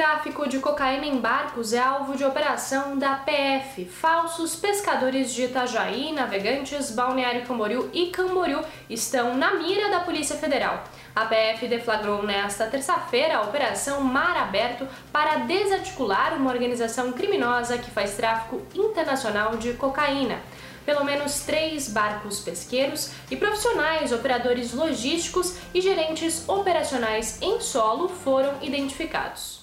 Tráfico de cocaína em barcos é alvo de operação da PF. Falsos pescadores de Itajaí, Navegantes, Balneário Camboriú e Camboriú estão na mira da Polícia Federal. A PF deflagrou nesta terça-feira a Operação Mar Aberto para desarticular uma organização criminosa que faz tráfico internacional de cocaína. Pelo menos três barcos pesqueiros e profissionais, operadores logísticos e gerentes operacionais em solo foram identificados.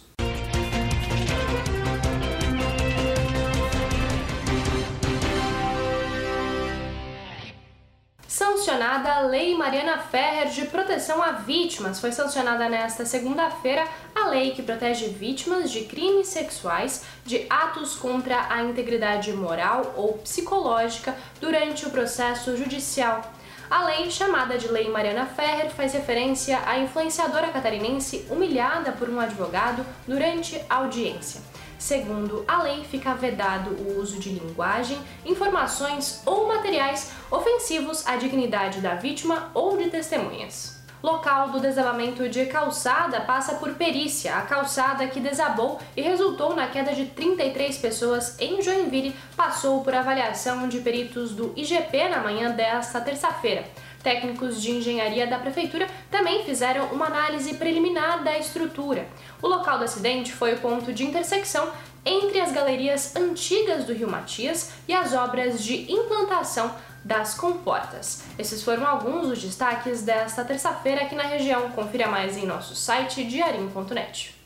Sancionada a Lei Mariana Ferrer de Proteção a Vítimas. Foi sancionada nesta segunda-feira a lei que protege vítimas de crimes sexuais, de atos contra a integridade moral ou psicológica durante o processo judicial. A lei, chamada de Lei Mariana Ferrer, faz referência à influenciadora catarinense humilhada por um advogado durante a audiência. Segundo a lei, fica vedado o uso de linguagem, informações ou materiais ofensivos à dignidade da vítima ou de testemunhas. Local do desabamento de calçada passa por perícia. A calçada que desabou e resultou na queda de 33 pessoas em Joinville passou por avaliação de peritos do IGP na manhã desta terça-feira. Técnicos de engenharia da prefeitura também fizeram uma análise preliminar da estrutura. O local do acidente foi o ponto de intersecção entre as galerias antigas do Rio Matias e as obras de implantação das comportas. Esses foram alguns dos destaques desta terça-feira aqui na região. Confira mais em nosso site diarinho.net.